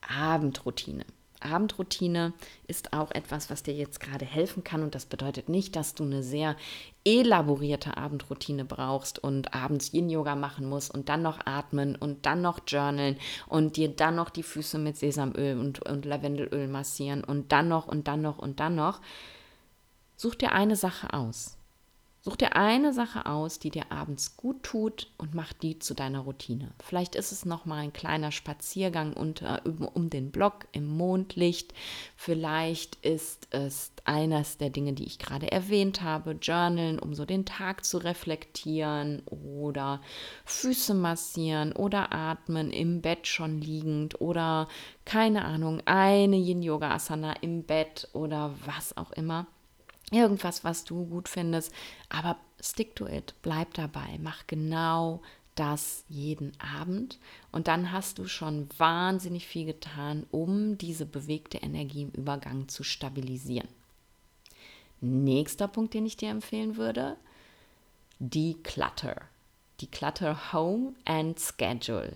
Abendroutine. Abendroutine ist auch etwas, was dir jetzt gerade helfen kann. Und das bedeutet nicht, dass du eine sehr elaborierte Abendroutine brauchst und abends Yin-Yoga machen musst und dann noch atmen und dann noch journalen und dir dann noch die Füße mit Sesamöl und, und Lavendelöl massieren und dann noch und dann noch und dann noch. Such dir eine Sache aus. Such dir eine Sache aus, die dir abends gut tut und mach die zu deiner Routine. Vielleicht ist es noch mal ein kleiner Spaziergang unter, um den Block im Mondlicht. Vielleicht ist es eines der Dinge, die ich gerade erwähnt habe, Journalen, um so den Tag zu reflektieren oder Füße massieren oder atmen im Bett schon liegend oder keine Ahnung, eine Yin Yoga Asana im Bett oder was auch immer irgendwas, was du gut findest, aber stick to it, bleib dabei, mach genau das jeden Abend und dann hast du schon wahnsinnig viel getan, um diese bewegte Energie im Übergang zu stabilisieren. Nächster Punkt, den ich dir empfehlen würde, Declutter. Declutter Home and Schedule.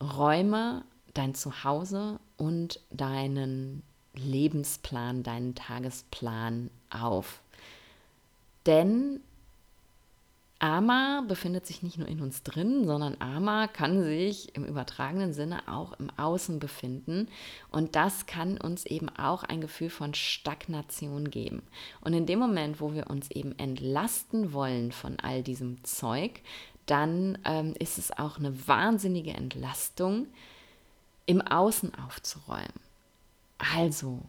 Räume dein Zuhause und deinen Lebensplan, deinen Tagesplan auf. Denn Ama befindet sich nicht nur in uns drin, sondern Ama kann sich im übertragenen Sinne auch im Außen befinden. Und das kann uns eben auch ein Gefühl von Stagnation geben. Und in dem Moment, wo wir uns eben entlasten wollen von all diesem Zeug, dann ähm, ist es auch eine wahnsinnige Entlastung, im Außen aufzuräumen. Also,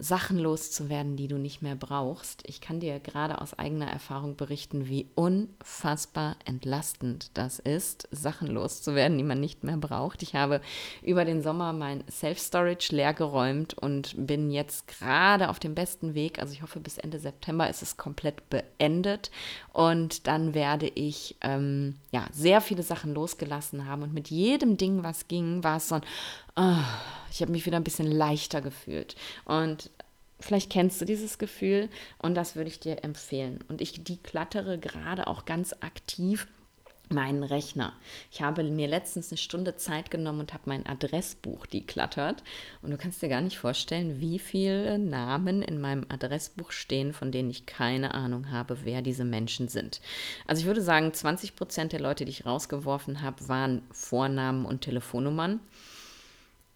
Sachen loszuwerden, die du nicht mehr brauchst. Ich kann dir gerade aus eigener Erfahrung berichten, wie unfassbar entlastend das ist, Sachen loszuwerden, die man nicht mehr braucht. Ich habe über den Sommer mein Self-Storage leer geräumt und bin jetzt gerade auf dem besten Weg. Also ich hoffe, bis Ende September ist es komplett beendet und dann werde ich ähm, ja sehr viele Sachen losgelassen haben und mit jedem Ding, was ging, war es so ein oh, ich habe mich wieder ein bisschen leichter gefühlt. Und vielleicht kennst du dieses Gefühl und das würde ich dir empfehlen. Und ich deklattere gerade auch ganz aktiv meinen Rechner. Ich habe mir letztens eine Stunde Zeit genommen und habe mein Adressbuch deklattert. Und du kannst dir gar nicht vorstellen, wie viele Namen in meinem Adressbuch stehen, von denen ich keine Ahnung habe, wer diese Menschen sind. Also ich würde sagen, 20 Prozent der Leute, die ich rausgeworfen habe, waren Vornamen und Telefonnummern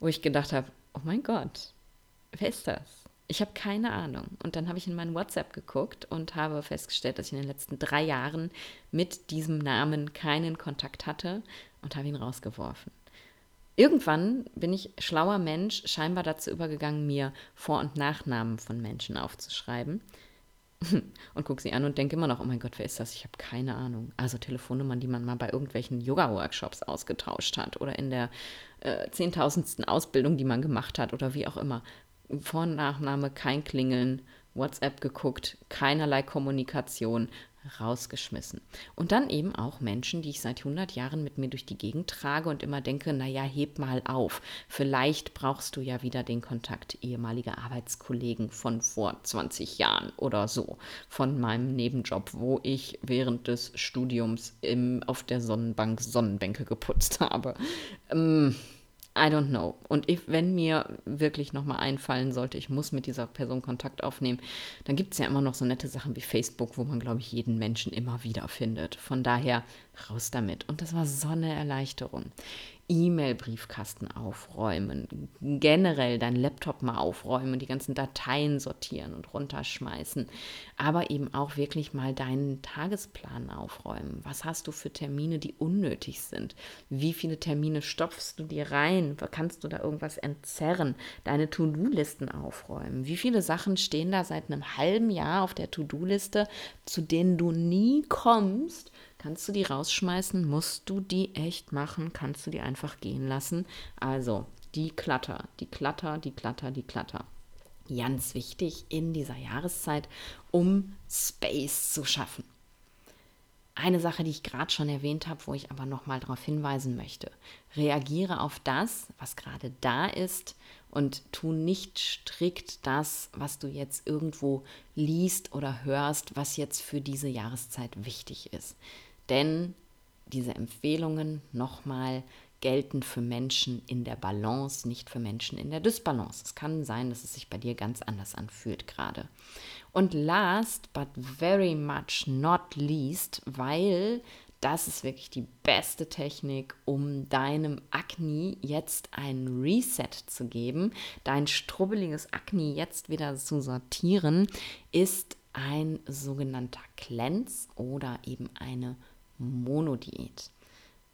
wo ich gedacht habe, oh mein Gott, wer ist das? Ich habe keine Ahnung. Und dann habe ich in meinen WhatsApp geguckt und habe festgestellt, dass ich in den letzten drei Jahren mit diesem Namen keinen Kontakt hatte und habe ihn rausgeworfen. Irgendwann bin ich schlauer Mensch scheinbar dazu übergegangen, mir Vor- und Nachnamen von Menschen aufzuschreiben. *laughs* und gucke sie an und denke immer noch, oh mein Gott, wer ist das? Ich habe keine Ahnung. Also Telefonnummern, die man mal bei irgendwelchen Yoga-Workshops ausgetauscht hat oder in der äh, zehntausendsten Ausbildung, die man gemacht hat oder wie auch immer. Vor- und Nachname, kein Klingeln, WhatsApp geguckt, keinerlei Kommunikation, rausgeschmissen. Und dann eben auch Menschen, die ich seit 100 Jahren mit mir durch die Gegend trage und immer denke, naja, heb mal auf. Vielleicht brauchst du ja wieder den Kontakt ehemaliger Arbeitskollegen von vor 20 Jahren oder so, von meinem Nebenjob, wo ich während des Studiums im, auf der Sonnenbank Sonnenbänke geputzt *laughs* habe. Ähm, I don't know. Und if, wenn mir wirklich nochmal einfallen sollte, ich muss mit dieser Person Kontakt aufnehmen, dann gibt es ja immer noch so nette Sachen wie Facebook, wo man, glaube ich, jeden Menschen immer wieder findet. Von daher raus damit. Und das war so eine Erleichterung. E-Mail-Briefkasten aufräumen, generell deinen Laptop mal aufräumen, die ganzen Dateien sortieren und runterschmeißen, aber eben auch wirklich mal deinen Tagesplan aufräumen. Was hast du für Termine, die unnötig sind? Wie viele Termine stopfst du dir rein? Kannst du da irgendwas entzerren? Deine To-Do-Listen aufräumen. Wie viele Sachen stehen da seit einem halben Jahr auf der To-Do-Liste, zu denen du nie kommst? Kannst du die rausschmeißen? Musst du die echt machen? Kannst du die einfach gehen lassen? Also, die Klatter, die Klatter, die Klatter, die Klatter. Ganz wichtig in dieser Jahreszeit, um Space zu schaffen. Eine Sache, die ich gerade schon erwähnt habe, wo ich aber nochmal darauf hinweisen möchte. Reagiere auf das, was gerade da ist und tu nicht strikt das, was du jetzt irgendwo liest oder hörst, was jetzt für diese Jahreszeit wichtig ist. Denn diese Empfehlungen nochmal gelten für Menschen in der Balance, nicht für Menschen in der Dysbalance. Es kann sein, dass es sich bei dir ganz anders anfühlt gerade. Und last but very much not least, weil das ist wirklich die beste Technik, um deinem Akne jetzt ein Reset zu geben, dein strubbeliges Akne jetzt wieder zu sortieren, ist ein sogenannter Cleanse oder eben eine Monodiät.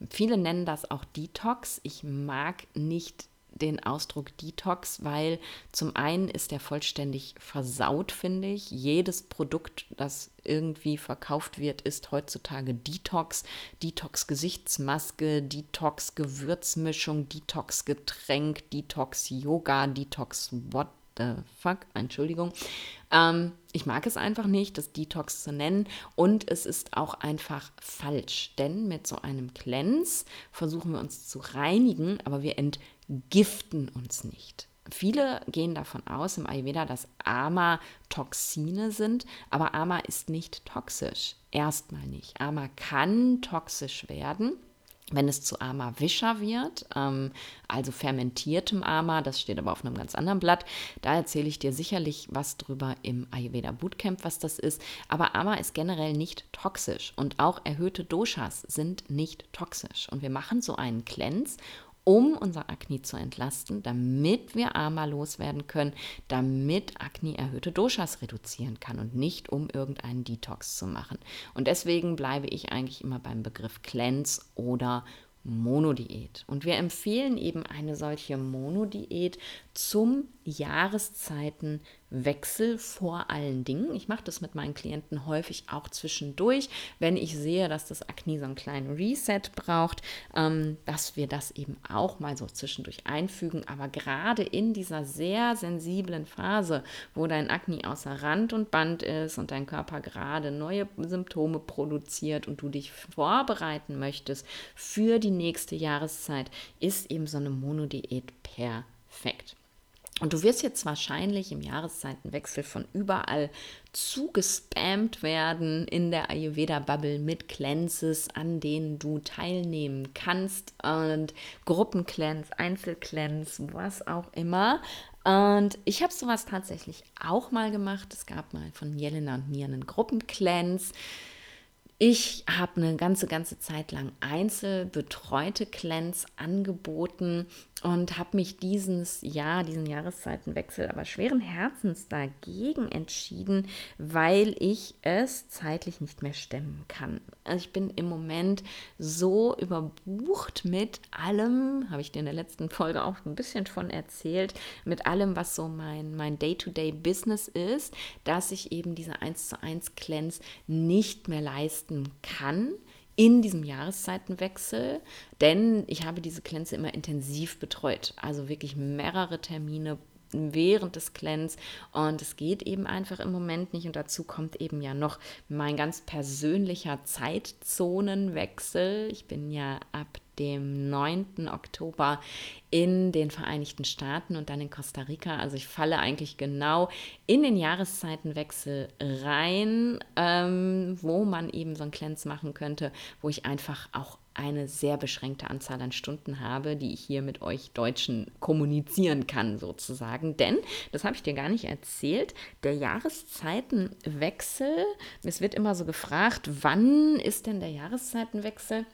Viele nennen das auch Detox. Ich mag nicht den Ausdruck Detox, weil zum einen ist der vollständig versaut, finde ich. Jedes Produkt, das irgendwie verkauft wird, ist heutzutage Detox. Detox Gesichtsmaske, Detox Gewürzmischung, Detox Getränk, Detox Yoga, Detox what the fuck, Entschuldigung. Ähm, ich mag es einfach nicht, das Detox zu nennen und es ist auch einfach falsch, denn mit so einem Cleanse versuchen wir uns zu reinigen, aber wir entgiften uns nicht. Viele gehen davon aus im Ayurveda, dass Ama Toxine sind, aber Ama ist nicht toxisch. Erstmal nicht. Ama kann toxisch werden wenn es zu Ama Vischer wird, ähm, also fermentiertem Ama, das steht aber auf einem ganz anderen Blatt, da erzähle ich dir sicherlich was drüber im Ayurveda Bootcamp, was das ist. Aber Ama ist generell nicht toxisch und auch erhöhte Doshas sind nicht toxisch. Und wir machen so einen Cleanse um unser Akne zu entlasten, damit wir Ama loswerden können, damit Akne erhöhte Doshas reduzieren kann und nicht um irgendeinen Detox zu machen. Und deswegen bleibe ich eigentlich immer beim Begriff Cleanse oder Monodiät. Und wir empfehlen eben eine solche Monodiät zum Jahreszeitenwechsel vor allen Dingen. Ich mache das mit meinen Klienten häufig auch zwischendurch, wenn ich sehe, dass das Akne so einen kleinen Reset braucht, ähm, dass wir das eben auch mal so zwischendurch einfügen. Aber gerade in dieser sehr sensiblen Phase, wo dein Akne außer Rand und Band ist und dein Körper gerade neue Symptome produziert und du dich vorbereiten möchtest für die nächste Jahreszeit, ist eben so eine Monodiät perfekt. Und du wirst jetzt wahrscheinlich im Jahreszeitenwechsel von überall zugespammt werden in der Ayurveda-Bubble mit Cleanses, an denen du teilnehmen kannst und Gruppencleanse, Einzelcleanse, was auch immer. Und ich habe sowas tatsächlich auch mal gemacht. Es gab mal von Jelena und mir einen Gruppencleanse. Ich habe eine ganze, ganze Zeit lang einzelbetreute Clans angeboten, und habe mich dieses Jahr, diesen Jahreszeitenwechsel, aber schweren Herzens dagegen entschieden, weil ich es zeitlich nicht mehr stemmen kann. Also ich bin im Moment so überbucht mit allem, habe ich dir in der letzten Folge auch ein bisschen von erzählt, mit allem, was so mein, mein Day-to-Day-Business ist, dass ich eben diese 1 zu 1 Cleanse nicht mehr leisten kann in diesem Jahreszeitenwechsel, denn ich habe diese Cleanse immer intensiv betreut, also wirklich mehrere Termine während des Cleanse und es geht eben einfach im Moment nicht und dazu kommt eben ja noch mein ganz persönlicher Zeitzonenwechsel. Ich bin ja ab dem 9. Oktober in den Vereinigten Staaten und dann in Costa Rica. Also ich falle eigentlich genau in den Jahreszeitenwechsel rein, ähm, wo man eben so ein Cleanse machen könnte, wo ich einfach auch eine sehr beschränkte Anzahl an Stunden habe, die ich hier mit euch Deutschen kommunizieren kann, sozusagen. Denn, das habe ich dir gar nicht erzählt, der Jahreszeitenwechsel, es wird immer so gefragt, wann ist denn der Jahreszeitenwechsel?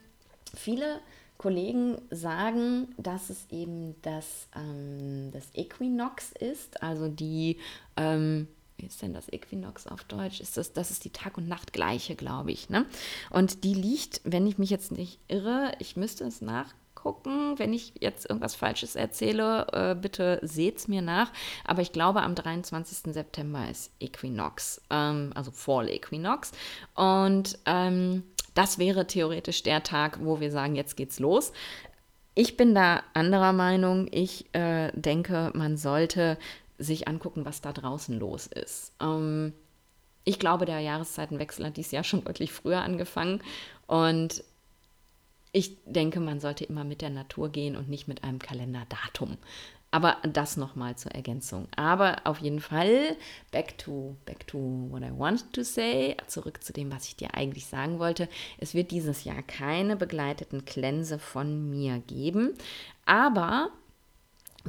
Viele Kollegen sagen, dass es eben das, ähm, das Equinox ist, also die, ähm, wie ist denn das Equinox auf Deutsch? Ist das, das ist die Tag- und Nachtgleiche, glaube ich. Ne? Und die liegt, wenn ich mich jetzt nicht irre, ich müsste es nachgucken, wenn ich jetzt irgendwas Falsches erzähle, äh, bitte es mir nach. Aber ich glaube, am 23. September ist Equinox, ähm, also Fall Equinox. Und ähm, das wäre theoretisch der Tag, wo wir sagen, jetzt geht's los. Ich bin da anderer Meinung. Ich äh, denke, man sollte sich angucken, was da draußen los ist. Ähm, ich glaube, der Jahreszeitenwechsel hat dieses Jahr schon deutlich früher angefangen. Und ich denke, man sollte immer mit der Natur gehen und nicht mit einem Kalenderdatum. Aber das nochmal zur Ergänzung. Aber auf jeden Fall, back to, back to what I wanted to say, zurück zu dem, was ich dir eigentlich sagen wollte. Es wird dieses Jahr keine begleiteten Cleanse von mir geben. Aber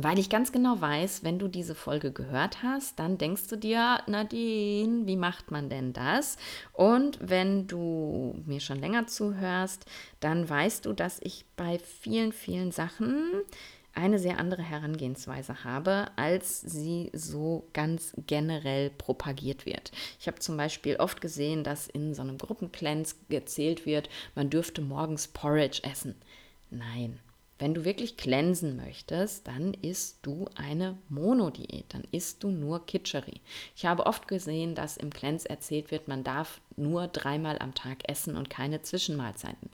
weil ich ganz genau weiß, wenn du diese Folge gehört hast, dann denkst du dir, Nadine, wie macht man denn das? Und wenn du mir schon länger zuhörst, dann weißt du, dass ich bei vielen, vielen Sachen eine sehr andere Herangehensweise habe, als sie so ganz generell propagiert wird. Ich habe zum Beispiel oft gesehen, dass in so einem Gruppencleanse gezählt wird, man dürfte morgens Porridge essen. Nein. Wenn du wirklich cleansen möchtest, dann isst du eine Monodiät, dann isst du nur Kitscheri. Ich habe oft gesehen, dass im Cleanse erzählt wird, man darf nur dreimal am Tag essen und keine Zwischenmahlzeiten.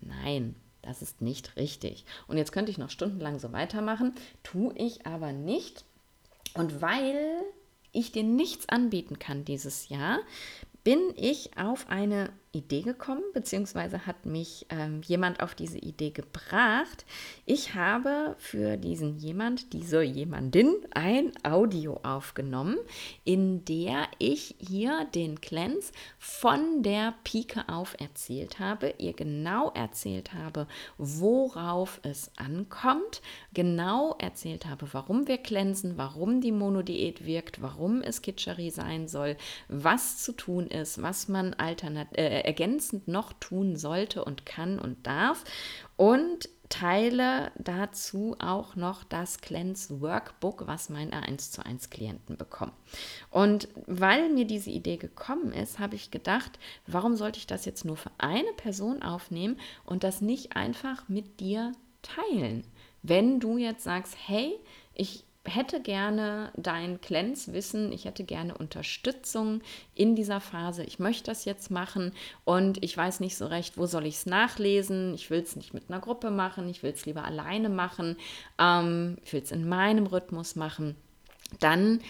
Nein, das ist nicht richtig. Und jetzt könnte ich noch stundenlang so weitermachen, tue ich aber nicht. Und weil ich dir nichts anbieten kann dieses Jahr, bin ich auf eine Idee gekommen, beziehungsweise hat mich ähm, jemand auf diese Idee gebracht. Ich habe für diesen jemand, diese jemandin, ein Audio aufgenommen, in der ich hier den Cleanse von der Pike auf erzählt habe, ihr genau erzählt habe, worauf es ankommt, genau erzählt habe, warum wir cleansen, warum die Monodiät wirkt, warum es Kitscheri sein soll, was zu tun ist, was man alternativ äh, ergänzend noch tun sollte und kann und darf. Und teile dazu auch noch das Cleanse Workbook, was meine 1 zu 1 Klienten bekommen. Und weil mir diese Idee gekommen ist, habe ich gedacht, warum sollte ich das jetzt nur für eine Person aufnehmen und das nicht einfach mit dir teilen? Wenn du jetzt sagst, hey, ich hätte gerne dein Cleanse-Wissen, ich hätte gerne Unterstützung in dieser Phase. Ich möchte das jetzt machen und ich weiß nicht so recht, wo soll ich es nachlesen. Ich will es nicht mit einer Gruppe machen, ich will es lieber alleine machen, ähm, ich will es in meinem Rhythmus machen. Dann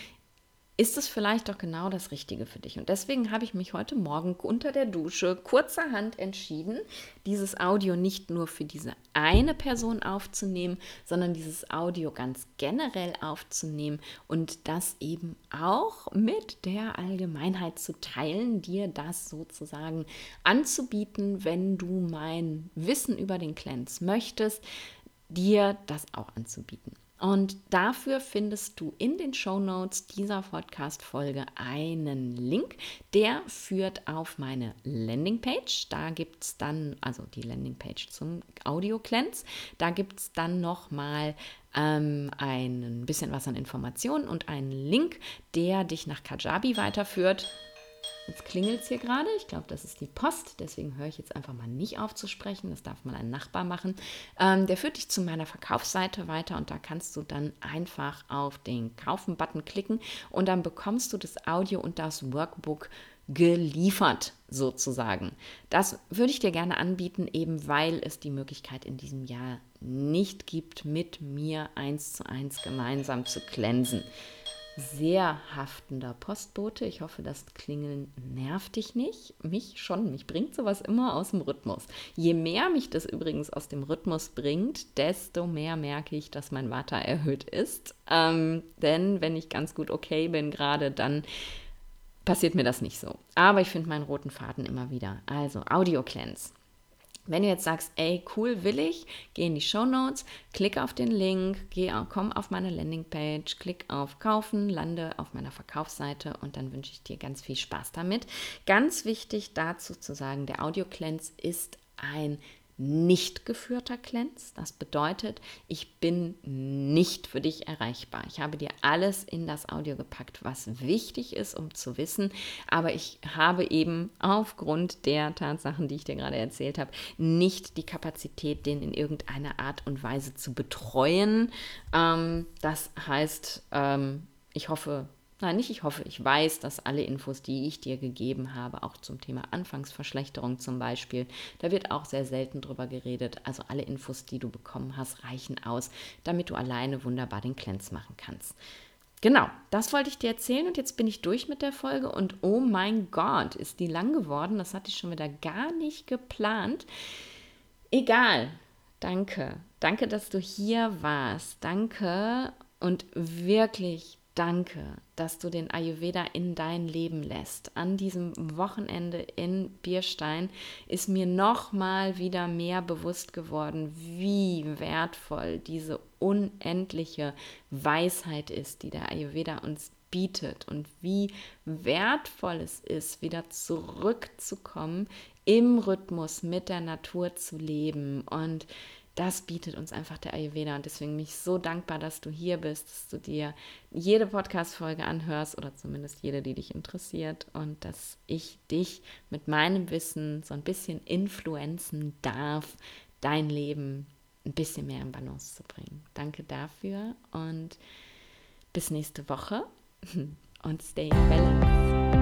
ist es vielleicht doch genau das Richtige für dich. Und deswegen habe ich mich heute Morgen unter der Dusche kurzerhand entschieden, dieses Audio nicht nur für diese eine Person aufzunehmen, sondern dieses Audio ganz generell aufzunehmen und das eben auch mit der Allgemeinheit zu teilen, dir das sozusagen anzubieten, wenn du mein Wissen über den Cleanse möchtest, dir das auch anzubieten. Und dafür findest du in den Show Notes dieser Podcast-Folge einen Link, der führt auf meine Landingpage. Da gibt es dann, also die Landingpage zum Audio Cleanse, da gibt es dann nochmal ähm, ein bisschen was an Informationen und einen Link, der dich nach Kajabi weiterführt. Jetzt klingelt es hier gerade. Ich glaube, das ist die Post. Deswegen höre ich jetzt einfach mal nicht auf zu sprechen. Das darf mal ein Nachbar machen. Ähm, der führt dich zu meiner Verkaufsseite weiter und da kannst du dann einfach auf den Kaufen-Button klicken und dann bekommst du das Audio und das Workbook geliefert sozusagen. Das würde ich dir gerne anbieten, eben weil es die Möglichkeit in diesem Jahr nicht gibt, mit mir eins zu eins gemeinsam zu glänzen sehr haftender Postbote. Ich hoffe, das Klingeln nervt dich nicht. Mich schon. Mich bringt sowas immer aus dem Rhythmus. Je mehr mich das übrigens aus dem Rhythmus bringt, desto mehr merke ich, dass mein Water erhöht ist. Ähm, denn wenn ich ganz gut okay bin gerade, dann passiert mir das nicht so. Aber ich finde meinen roten Faden immer wieder. Also Audio Cleanse. Wenn du jetzt sagst, ey, cool, will ich, geh in die Show Notes, klick auf den Link, geh, komm auf meine Landingpage, klick auf Kaufen, lande auf meiner Verkaufsseite und dann wünsche ich dir ganz viel Spaß damit. Ganz wichtig dazu zu sagen, der Audio Cleanse ist ein nicht geführter Cleanse. Das bedeutet, ich bin nicht für dich erreichbar. Ich habe dir alles in das Audio gepackt, was wichtig ist, um zu wissen. Aber ich habe eben aufgrund der Tatsachen, die ich dir gerade erzählt habe, nicht die Kapazität, den in irgendeiner Art und Weise zu betreuen. Ähm, das heißt, ähm, ich hoffe, Nein, nicht ich hoffe, ich weiß, dass alle Infos, die ich dir gegeben habe, auch zum Thema Anfangsverschlechterung zum Beispiel, da wird auch sehr selten drüber geredet. Also alle Infos, die du bekommen hast, reichen aus, damit du alleine wunderbar den Cleanse machen kannst. Genau, das wollte ich dir erzählen und jetzt bin ich durch mit der Folge und oh mein Gott, ist die lang geworden. Das hatte ich schon wieder gar nicht geplant. Egal, danke. Danke, dass du hier warst. Danke und wirklich Danke, dass du den Ayurveda in dein Leben lässt. An diesem Wochenende in Bierstein ist mir noch mal wieder mehr bewusst geworden, wie wertvoll diese unendliche Weisheit ist, die der Ayurveda uns bietet und wie wertvoll es ist, wieder zurückzukommen, im Rhythmus mit der Natur zu leben und das bietet uns einfach der Ayurveda und deswegen bin ich so dankbar, dass du hier bist, dass du dir jede Podcast-Folge anhörst oder zumindest jede, die dich interessiert und dass ich dich mit meinem Wissen so ein bisschen influenzen darf, dein Leben ein bisschen mehr in Balance zu bringen. Danke dafür und bis nächste Woche *laughs* und stay in balance.